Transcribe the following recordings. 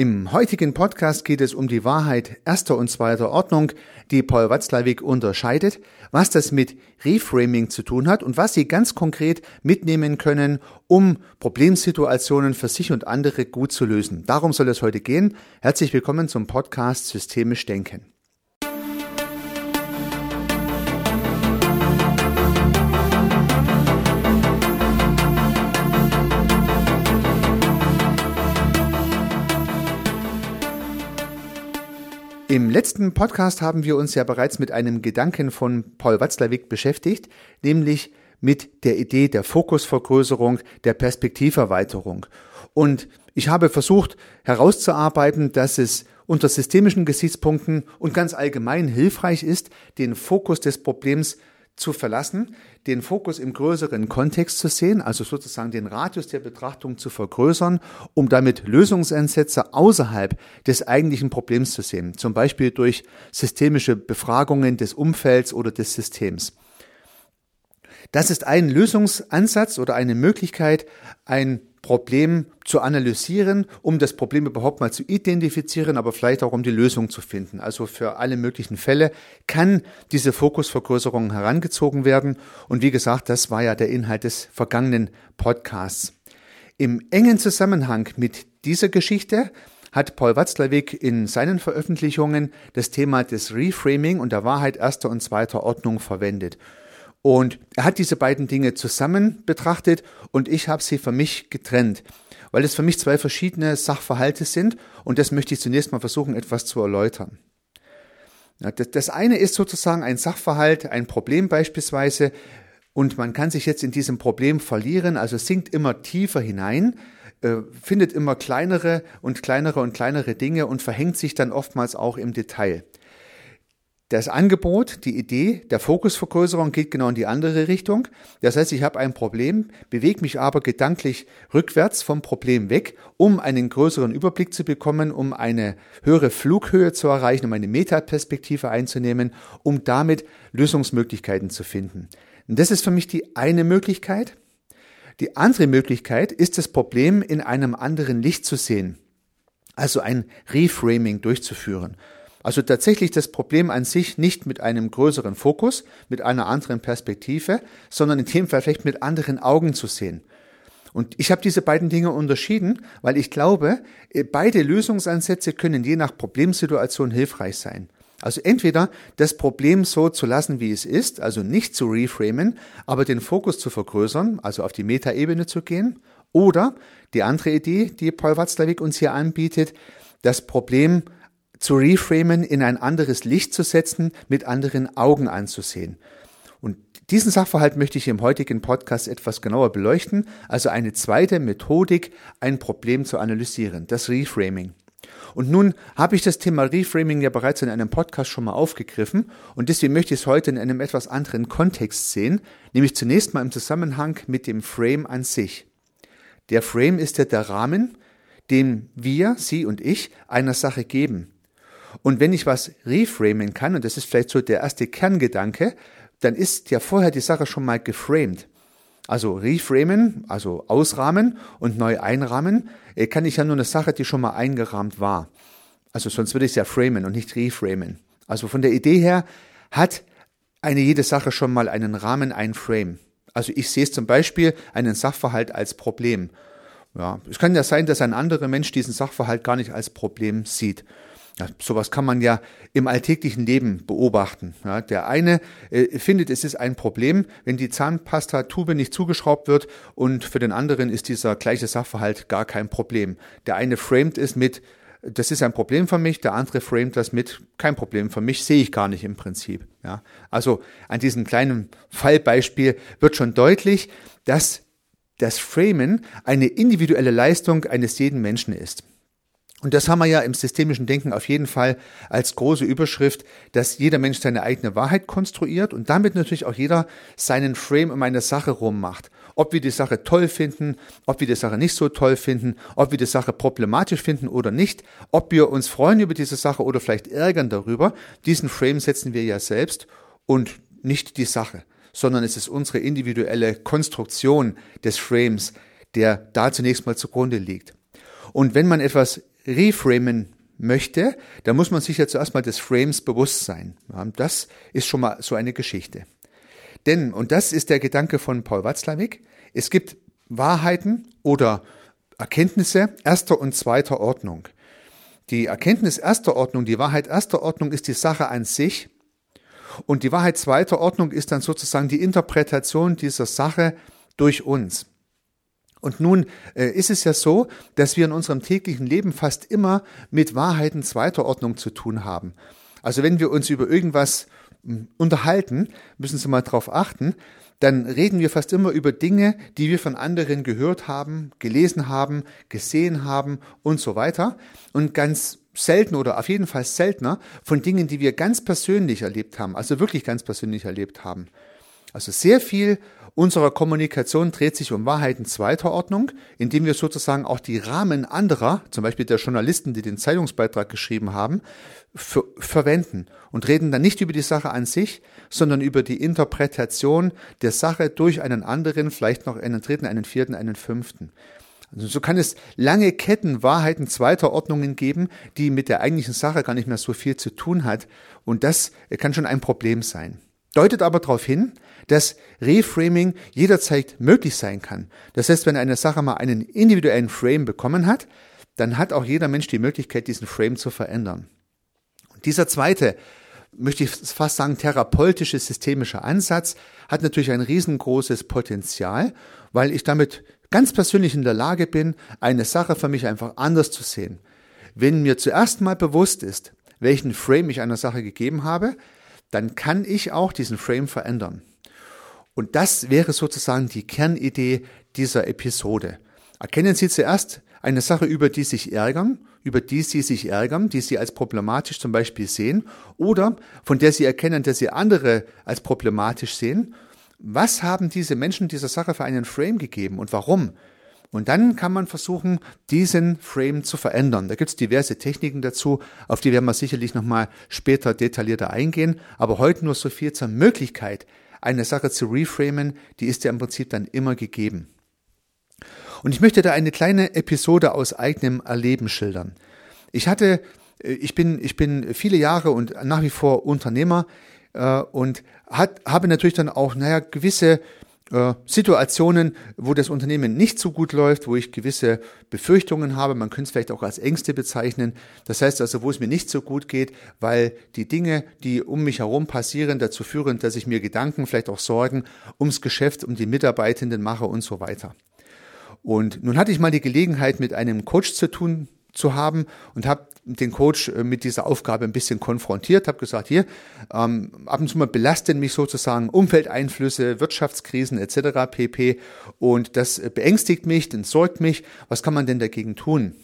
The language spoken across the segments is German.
Im heutigen Podcast geht es um die Wahrheit erster und zweiter Ordnung, die Paul Watzlawick unterscheidet, was das mit Reframing zu tun hat und was Sie ganz konkret mitnehmen können, um Problemsituationen für sich und andere gut zu lösen. Darum soll es heute gehen. Herzlich willkommen zum Podcast Systemisch Denken. Im letzten Podcast haben wir uns ja bereits mit einem Gedanken von Paul Watzlawick beschäftigt, nämlich mit der Idee der Fokusvergrößerung, der Perspektiverweiterung. Und ich habe versucht herauszuarbeiten, dass es unter systemischen Gesichtspunkten und ganz allgemein hilfreich ist, den Fokus des Problems zu verlassen, den Fokus im größeren Kontext zu sehen, also sozusagen den Radius der Betrachtung zu vergrößern, um damit Lösungsansätze außerhalb des eigentlichen Problems zu sehen, zum Beispiel durch systemische Befragungen des Umfelds oder des Systems. Das ist ein Lösungsansatz oder eine Möglichkeit, ein Problem zu analysieren, um das Problem überhaupt mal zu identifizieren, aber vielleicht auch um die Lösung zu finden. Also für alle möglichen Fälle kann diese Fokusvergrößerung herangezogen werden. Und wie gesagt, das war ja der Inhalt des vergangenen Podcasts. Im engen Zusammenhang mit dieser Geschichte hat Paul Watzlawick in seinen Veröffentlichungen das Thema des Reframing und der Wahrheit erster und zweiter Ordnung verwendet. Und er hat diese beiden Dinge zusammen betrachtet und ich habe sie für mich getrennt, weil es für mich zwei verschiedene Sachverhalte sind und das möchte ich zunächst mal versuchen etwas zu erläutern. Das eine ist sozusagen ein Sachverhalt, ein Problem beispielsweise und man kann sich jetzt in diesem Problem verlieren, also sinkt immer tiefer hinein, äh, findet immer kleinere und kleinere und kleinere Dinge und verhängt sich dann oftmals auch im Detail. Das Angebot, die Idee der Fokusvergrößerung geht genau in die andere Richtung. Das heißt, ich habe ein Problem, bewege mich aber gedanklich rückwärts vom Problem weg, um einen größeren Überblick zu bekommen, um eine höhere Flughöhe zu erreichen, um eine Metaperspektive einzunehmen, um damit Lösungsmöglichkeiten zu finden. Und das ist für mich die eine Möglichkeit. Die andere Möglichkeit ist das Problem in einem anderen Licht zu sehen, also ein Reframing durchzuführen. Also tatsächlich das Problem an sich nicht mit einem größeren Fokus, mit einer anderen Perspektive, sondern in dem Fall vielleicht mit anderen Augen zu sehen. Und ich habe diese beiden Dinge unterschieden, weil ich glaube, äh, beide Lösungsansätze können je nach Problemsituation hilfreich sein. Also entweder das Problem so zu lassen, wie es ist, also nicht zu reframen, aber den Fokus zu vergrößern, also auf die Metaebene zu gehen, oder die andere Idee, die Paul Watzlawick uns hier anbietet, das Problem zu reframen, in ein anderes Licht zu setzen, mit anderen Augen anzusehen. Und diesen Sachverhalt möchte ich im heutigen Podcast etwas genauer beleuchten, also eine zweite Methodik, ein Problem zu analysieren, das Reframing. Und nun habe ich das Thema Reframing ja bereits in einem Podcast schon mal aufgegriffen und deswegen möchte ich es heute in einem etwas anderen Kontext sehen, nämlich zunächst mal im Zusammenhang mit dem Frame an sich. Der Frame ist ja der Rahmen, den wir, Sie und ich, einer Sache geben. Und wenn ich was reframen kann, und das ist vielleicht so der erste Kerngedanke, dann ist ja vorher die Sache schon mal geframed. Also reframen, also ausrahmen und neu einrahmen, äh, kann ich ja nur eine Sache, die schon mal eingerahmt war. Also sonst würde ich es ja framen und nicht reframen. Also von der Idee her hat eine jede Sache schon mal einen Rahmen, ein Frame. Also ich sehe es zum Beispiel einen Sachverhalt als Problem. Ja, es kann ja sein, dass ein anderer Mensch diesen Sachverhalt gar nicht als Problem sieht. Ja, sowas kann man ja im alltäglichen Leben beobachten. Ja, der eine äh, findet, es ist ein Problem, wenn die Zahnpasta-Tube nicht zugeschraubt wird und für den anderen ist dieser gleiche Sachverhalt gar kein Problem. Der eine framed es mit, das ist ein Problem für mich, der andere framed das mit, kein Problem für mich, sehe ich gar nicht im Prinzip. Ja, also an diesem kleinen Fallbeispiel wird schon deutlich, dass das Framen eine individuelle Leistung eines jeden Menschen ist. Und das haben wir ja im systemischen Denken auf jeden Fall als große Überschrift, dass jeder Mensch seine eigene Wahrheit konstruiert und damit natürlich auch jeder seinen Frame um eine Sache rummacht. Ob wir die Sache toll finden, ob wir die Sache nicht so toll finden, ob wir die Sache problematisch finden oder nicht, ob wir uns freuen über diese Sache oder vielleicht ärgern darüber, diesen Frame setzen wir ja selbst und nicht die Sache, sondern es ist unsere individuelle Konstruktion des Frames, der da zunächst mal zugrunde liegt. Und wenn man etwas reframen möchte, dann muss man sich ja zuerst mal des Frames bewusst sein. das ist schon mal so eine Geschichte. Denn, und das ist der Gedanke von Paul Watzlawick, es gibt Wahrheiten oder Erkenntnisse erster und zweiter Ordnung. Die Erkenntnis erster Ordnung, die Wahrheit erster Ordnung ist die Sache an sich und die Wahrheit zweiter Ordnung ist dann sozusagen die Interpretation dieser Sache durch uns. Und nun äh, ist es ja so, dass wir in unserem täglichen Leben fast immer mit Wahrheiten zweiter Ordnung zu tun haben. Also wenn wir uns über irgendwas hm, unterhalten, müssen Sie mal darauf achten, dann reden wir fast immer über Dinge, die wir von anderen gehört haben, gelesen haben, gesehen haben und so weiter. Und ganz selten oder auf jeden Fall seltener von Dingen, die wir ganz persönlich erlebt haben, also wirklich ganz persönlich erlebt haben. Also sehr viel unserer Kommunikation dreht sich um Wahrheiten zweiter Ordnung, indem wir sozusagen auch die Rahmen anderer, zum Beispiel der Journalisten, die den Zeitungsbeitrag geschrieben haben, für, verwenden und reden dann nicht über die Sache an sich, sondern über die Interpretation der Sache durch einen anderen, vielleicht noch einen dritten, einen vierten, einen fünften. Also so kann es lange Ketten Wahrheiten zweiter Ordnungen geben, die mit der eigentlichen Sache gar nicht mehr so viel zu tun hat. Und das kann schon ein Problem sein. Deutet aber darauf hin, dass Reframing jederzeit möglich sein kann. Das heißt, wenn eine Sache mal einen individuellen Frame bekommen hat, dann hat auch jeder Mensch die Möglichkeit, diesen Frame zu verändern. Und dieser zweite, möchte ich fast sagen, therapeutische systemische Ansatz hat natürlich ein riesengroßes Potenzial, weil ich damit ganz persönlich in der Lage bin, eine Sache für mich einfach anders zu sehen. Wenn mir zuerst mal bewusst ist, welchen Frame ich einer Sache gegeben habe, dann kann ich auch diesen Frame verändern. Und das wäre sozusagen die Kernidee dieser Episode. Erkennen Sie zuerst eine Sache, über die Sie sich ärgern, über die Sie sich ärgern, die Sie als problematisch zum Beispiel sehen, oder von der Sie erkennen, dass Sie andere als problematisch sehen. Was haben diese Menschen dieser Sache für einen Frame gegeben und warum? Und dann kann man versuchen, diesen Frame zu verändern. Da gibt es diverse Techniken dazu, auf die werden wir sicherlich nochmal später detaillierter eingehen. Aber heute nur so viel zur Möglichkeit, eine Sache zu reframen, die ist ja im Prinzip dann immer gegeben. Und ich möchte da eine kleine Episode aus eigenem Erleben schildern. Ich hatte, äh, ich bin, ich bin viele Jahre und nach wie vor Unternehmer äh, und hat, habe natürlich dann auch, naja, gewisse äh, Situationen, wo das Unternehmen nicht so gut läuft, wo ich gewisse Befürchtungen habe, man könnte es vielleicht auch als Ängste bezeichnen. Das heißt also, wo es mir nicht so gut geht, weil die Dinge, die um mich herum passieren, dazu führen, dass ich mir Gedanken, vielleicht auch Sorgen ums Geschäft, um die Mitarbeitenden mache und so weiter. Und nun hatte ich mal die Gelegenheit, mit einem Coach zu tun zu haben und habe den Coach äh, mit dieser Aufgabe ein bisschen konfrontiert, habe gesagt, hier, ähm, ab und zu mal belasten mich sozusagen Umfeldeinflüsse, Wirtschaftskrisen etc. pp. Und das äh, beängstigt mich, entsorgt mich. Was kann man denn dagegen tun?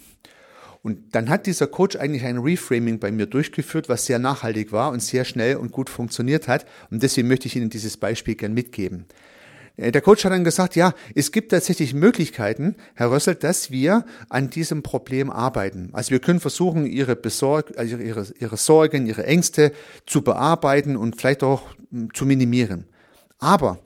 Und dann hat dieser Coach eigentlich ein Reframing bei mir durchgeführt, was sehr nachhaltig war und sehr schnell und gut funktioniert hat. Und deswegen möchte ich Ihnen dieses Beispiel gern mitgeben. Äh, der Coach hat dann gesagt, ja, es gibt tatsächlich Möglichkeiten, Herr Rössel, dass wir an diesem Problem arbeiten. Also wir können versuchen, Ihre, Besorg also ihre, ihre Sorgen, Ihre Ängste zu bearbeiten und vielleicht auch hm, zu minimieren. Aber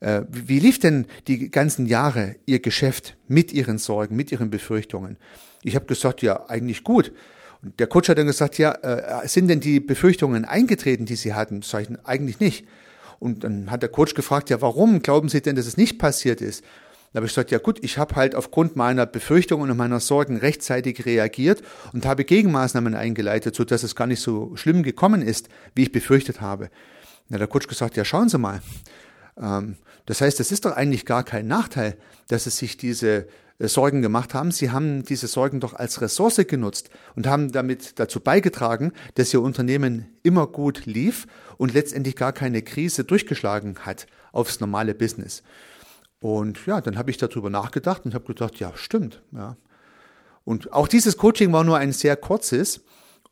äh, wie lief denn die ganzen Jahre Ihr Geschäft mit Ihren Sorgen, mit Ihren Befürchtungen? Ich habe gesagt, ja, eigentlich gut. Und der Coach hat dann gesagt, ja, äh, sind denn die Befürchtungen eingetreten, die Sie hatten? Sag ich, eigentlich nicht. Und dann hat der Coach gefragt, ja, warum glauben Sie denn, dass es nicht passiert ist? Da habe ich gesagt, ja gut, ich habe halt aufgrund meiner Befürchtungen und meiner Sorgen rechtzeitig reagiert und habe Gegenmaßnahmen eingeleitet, sodass es gar nicht so schlimm gekommen ist, wie ich befürchtet habe. Hat der Coach gesagt, ja schauen Sie mal. Ähm, das heißt, es ist doch eigentlich gar kein Nachteil, dass es sich diese äh, Sorgen gemacht haben. Sie haben diese Sorgen doch als Ressource genutzt und haben damit dazu beigetragen, dass Ihr Unternehmen immer gut lief und letztendlich gar keine Krise durchgeschlagen hat aufs normale Business. Und ja, dann habe ich darüber nachgedacht und habe gedacht, ja, stimmt. Ja. Und auch dieses Coaching war nur ein sehr kurzes.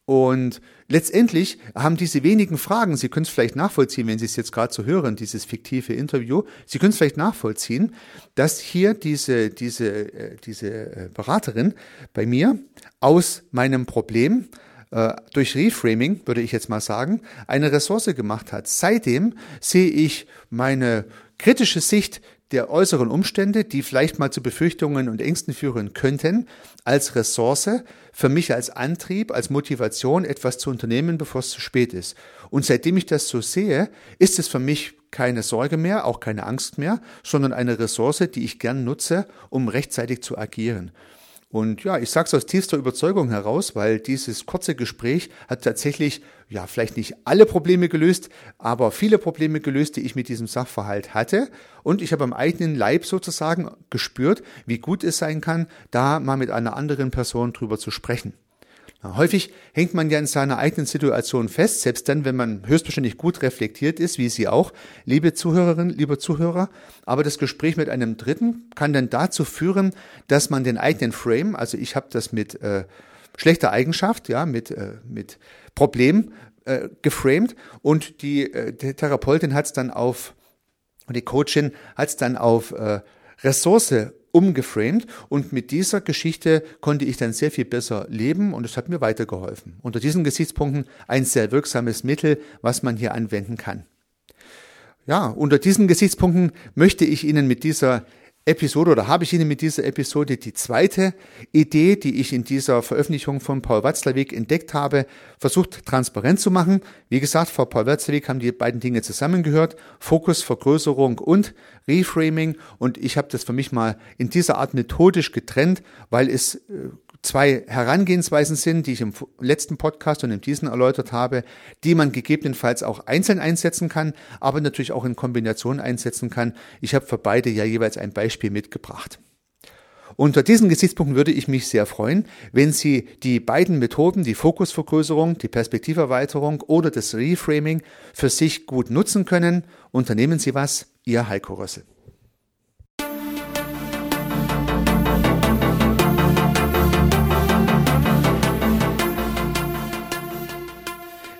Und letztendlich haben diese wenigen Fragen, Sie können es vielleicht nachvollziehen, wenn Sie es jetzt gerade so hören, dieses fiktive Interview, Sie können es vielleicht nachvollziehen, dass hier diese, diese, äh, diese äh, Beraterin bei mir aus meinem Problem äh, durch Reframing, würde ich jetzt mal sagen, eine Ressource gemacht hat. Seitdem sehe ich meine kritische Sicht der äußeren Umstände, die vielleicht mal zu Befürchtungen und Ängsten führen könnten, als Ressource für mich als Antrieb, als Motivation, etwas zu unternehmen, bevor es zu spät ist. Und seitdem ich das so sehe, ist es für mich keine Sorge mehr, auch keine Angst mehr, sondern eine Ressource, die ich gern nutze, um rechtzeitig zu agieren. Und ja, ich sage es aus tiefster Überzeugung heraus, weil dieses kurze Gespräch hat tatsächlich, ja, vielleicht nicht alle Probleme gelöst, aber viele Probleme gelöst, die ich mit diesem Sachverhalt hatte. Und ich habe am eigenen Leib sozusagen gespürt, wie gut es sein kann, da mal mit einer anderen Person drüber zu sprechen. Häufig hängt man ja in seiner eigenen Situation fest, selbst dann, wenn man höchstwahrscheinlich gut reflektiert ist, wie Sie auch, liebe Zuhörerinnen, lieber Zuhörer. Aber das Gespräch mit einem Dritten kann dann dazu führen, dass man den eigenen Frame, also ich habe das mit äh, schlechter Eigenschaft, ja, mit, äh, mit Problem äh, geframed und die, äh, die Therapeutin hat es dann auf, die Coachin hat es dann auf äh, Ressource umgeframed und mit dieser Geschichte konnte ich dann sehr viel besser leben und es hat mir weitergeholfen. Unter diesen Gesichtspunkten ein sehr wirksames Mittel, was man hier anwenden kann. Ja, unter diesen Gesichtspunkten möchte ich Ihnen mit dieser Episode oder habe ich Ihnen mit dieser Episode die zweite Idee, die ich in dieser Veröffentlichung von Paul Watzlawick entdeckt habe, versucht transparent zu machen. Wie gesagt, vor Paul Watzlawick haben die beiden Dinge zusammengehört. Fokus, Vergrößerung und Reframing. Und ich habe das für mich mal in dieser Art methodisch getrennt, weil es äh, zwei Herangehensweisen sind, die ich im letzten Podcast und in diesem erläutert habe, die man gegebenenfalls auch einzeln einsetzen kann, aber natürlich auch in Kombination einsetzen kann. Ich habe für beide ja jeweils ein Beispiel mitgebracht. Unter diesen Gesichtspunkten würde ich mich sehr freuen, wenn Sie die beiden Methoden, die Fokusvergrößerung, die Perspektiverweiterung oder das Reframing für sich gut nutzen können. Unternehmen Sie was, Ihr Heiko Rössel.